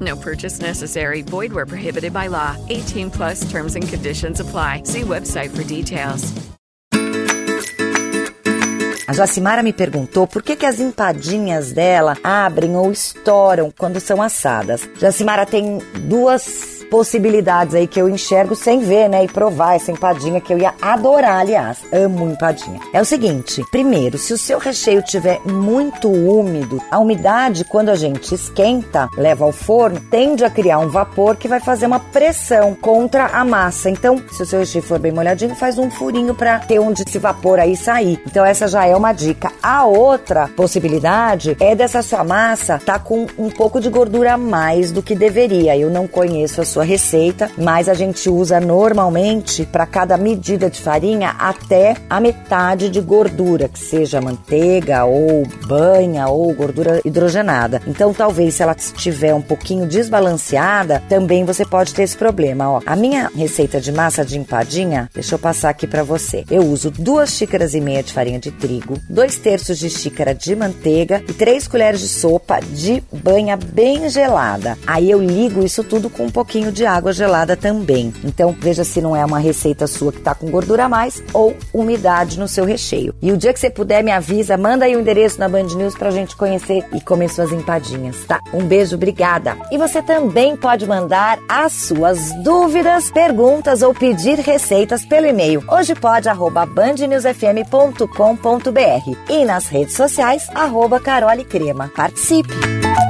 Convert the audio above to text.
No purchase necessary. Void where prohibited by law. 18 plus terms and conditions apply. See website for details. A Jacimara me perguntou por que, que as empadinhas dela abrem ou estouram quando são assadas. Jacimara tem duas possibilidades aí que eu enxergo sem ver, né? E provar essa empadinha que eu ia adorar, aliás. Amo empadinha. É o seguinte: primeiro, se o seu recheio tiver muito úmido, a umidade, quando a gente esquenta, leva ao forno, tende a criar um vapor que vai fazer uma pressão contra a massa. Então, se o seu recheio for bem molhadinho, faz um furinho para ter onde esse vapor aí sair. Então, essa já é uma dica. A outra possibilidade é dessa sua massa tá com um pouco de gordura a mais do que deveria. Eu não conheço a sua sua receita, mas a gente usa normalmente para cada medida de farinha até a metade de gordura, que seja manteiga ou banha ou gordura hidrogenada. Então, talvez se ela estiver um pouquinho desbalanceada, também você pode ter esse problema. Ó, a minha receita de massa de empadinha, deixa eu passar aqui para você. Eu uso duas xícaras e meia de farinha de trigo, dois terços de xícara de manteiga e três colheres de sopa de banha bem gelada. Aí eu ligo isso tudo com um pouquinho pouquinho de água gelada também. Então, veja se não é uma receita sua que está com gordura a mais ou umidade no seu recheio. E o dia que você puder, me avisa, manda aí o endereço na Band News pra gente conhecer e comer suas empadinhas, tá? Um beijo, obrigada. E você também pode mandar as suas dúvidas, perguntas ou pedir receitas pelo e-mail hoje pode arroba bandnewsfm.com.br e nas redes sociais arroba Carole Crema. Participe!